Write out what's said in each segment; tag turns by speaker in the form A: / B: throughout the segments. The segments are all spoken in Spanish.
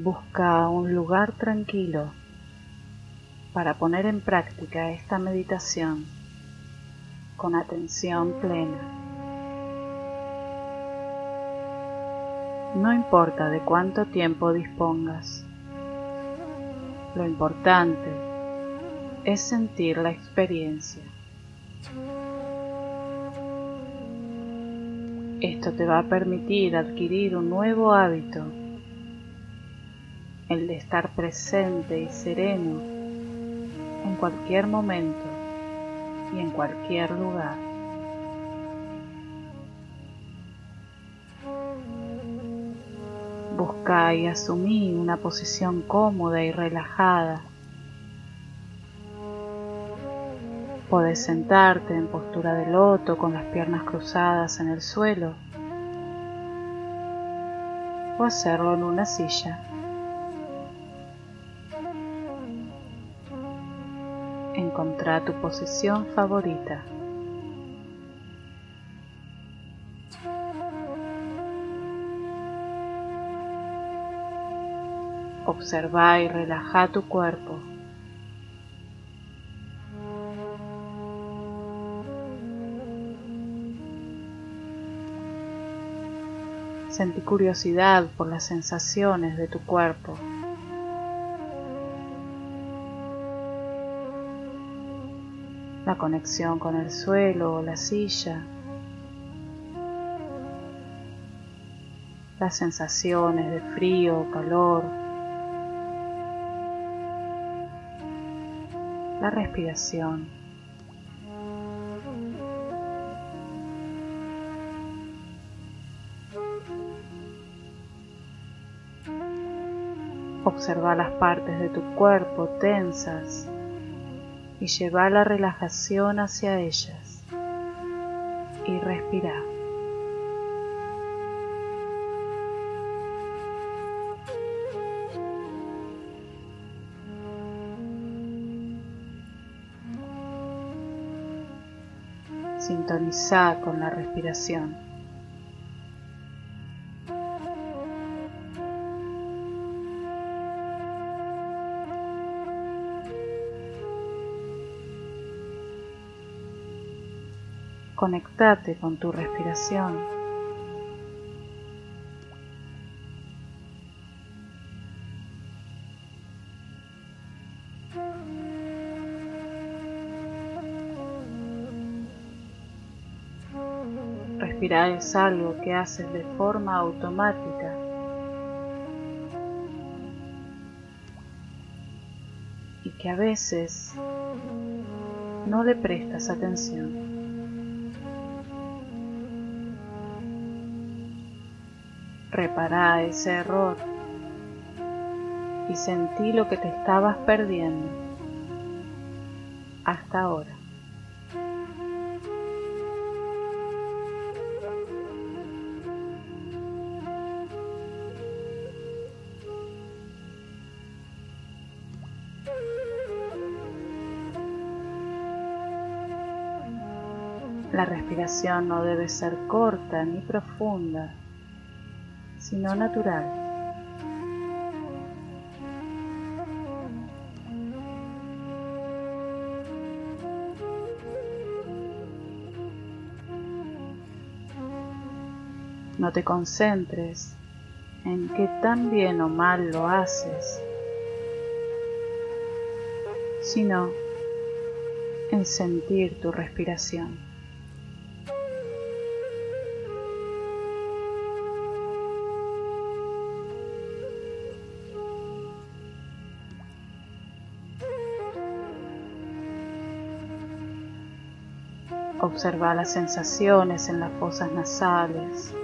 A: Busca un lugar tranquilo para poner en práctica esta meditación con atención plena. No importa de cuánto tiempo dispongas, lo importante es sentir la experiencia. Esto te va a permitir adquirir un nuevo hábito, el de estar presente y sereno en cualquier momento y en cualquier lugar. Busca y asumí una posición cómoda y relajada. Puedes sentarte en postura de loto con las piernas cruzadas en el suelo o hacerlo en una silla. Encontra tu posición favorita. Observa y relaja tu cuerpo. Sentí curiosidad por las sensaciones de tu cuerpo. La conexión con el suelo o la silla. Las sensaciones de frío o calor. La respiración. Observa las partes de tu cuerpo tensas y lleva la relajación hacia ellas y respira. Sintoniza con la respiración. Conectate con tu respiración. Respirar es algo que haces de forma automática. Y que a veces no le prestas atención. Repara ese error y sentí lo que te estabas perdiendo hasta ahora. La respiración no debe ser corta ni profunda sino natural. No te concentres en qué tan bien o mal lo haces, sino en sentir tu respiración. Observa las sensaciones en las fosas nasales.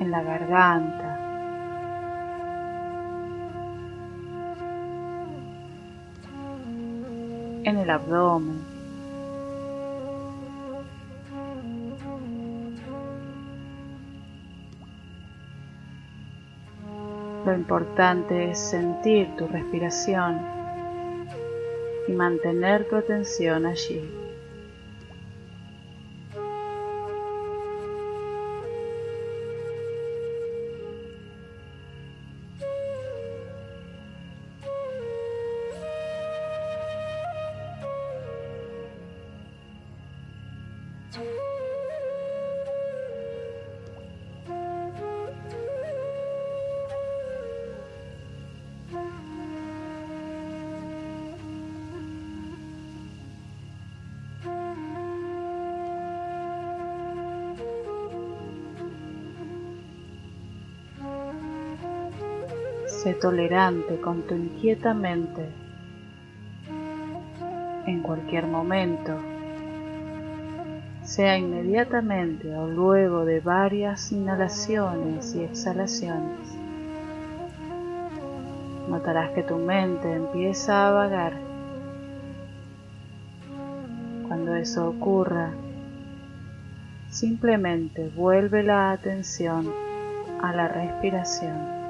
A: En la garganta. En el abdomen. Lo importante es sentir tu respiración y mantener tu atención allí. Sé tolerante con tu inquieta mente. En cualquier momento, sea inmediatamente o luego de varias inhalaciones y exhalaciones, notarás que tu mente empieza a vagar. Cuando eso ocurra, simplemente vuelve la atención a la respiración.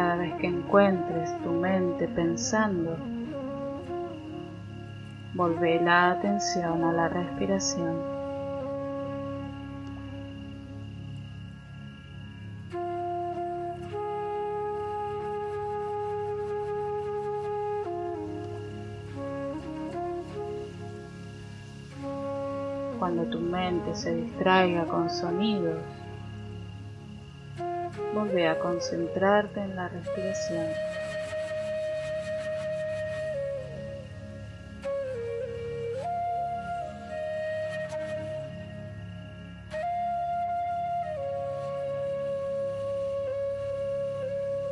A: Cada vez que encuentres tu mente pensando, volvé la atención a la respiración. Cuando tu mente se distraiga con sonidos, Vuelve a concentrarte en la respiración.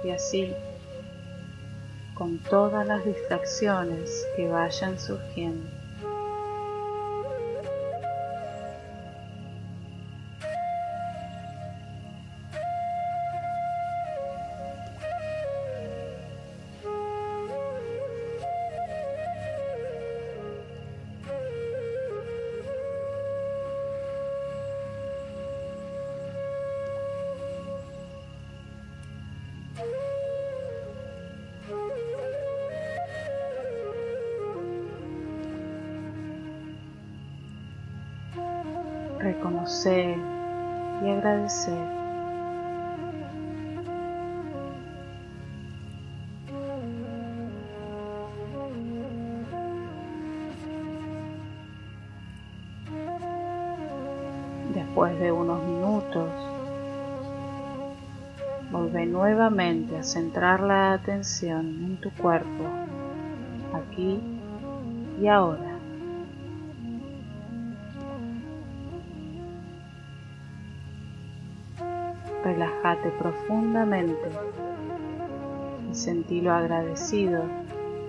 A: Y así, con todas las distracciones que vayan surgiendo. Reconocer y agradecer. Después de unos minutos, vuelve nuevamente a centrar la atención en tu cuerpo, aquí y ahora. Relájate profundamente y sentí lo agradecido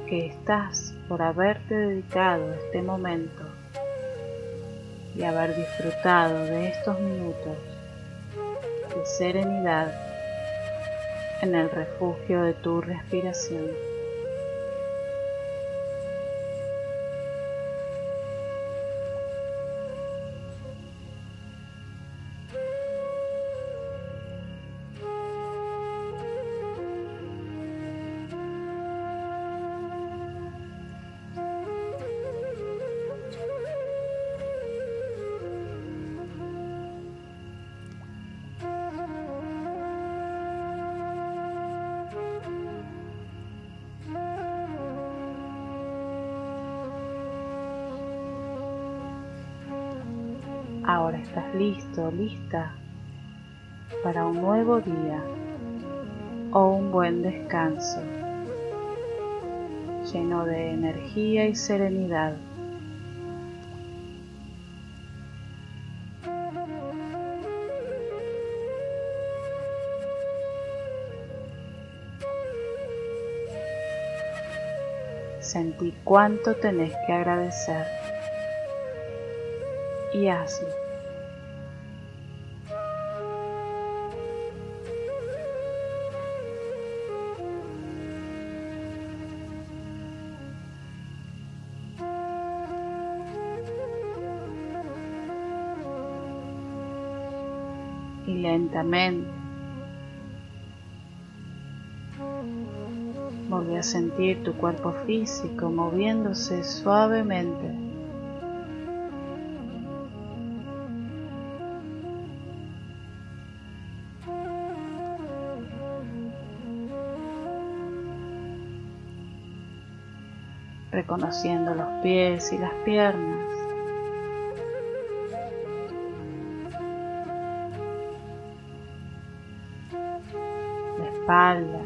A: que estás por haberte dedicado este momento y haber disfrutado de estos minutos de serenidad en el refugio de tu respiración. Ahora estás listo, lista para un nuevo día o un buen descanso, lleno de energía y serenidad. Sentí cuánto tenés que agradecer y hazlo. Y lentamente volví a sentir tu cuerpo físico moviéndose suavemente. Reconociendo los pies y las piernas. espalda,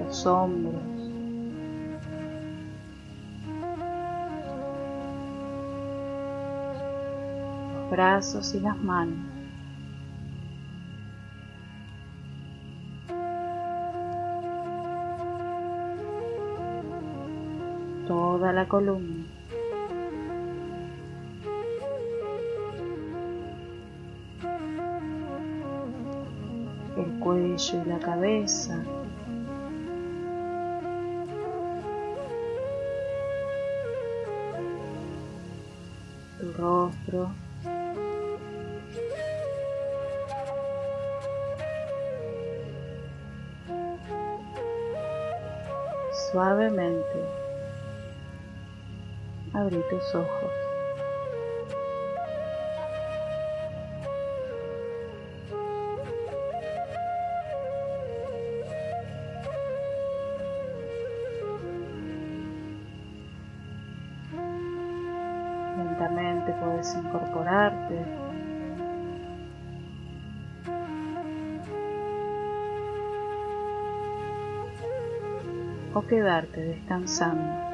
A: los hombros, los brazos y las manos. La columna. El cuello y la cabeza. Tu rostro. Suavemente abrí tus ojos. Lentamente puedes incorporarte. o quedarte descansando.